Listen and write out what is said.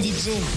d'Etienne DJ.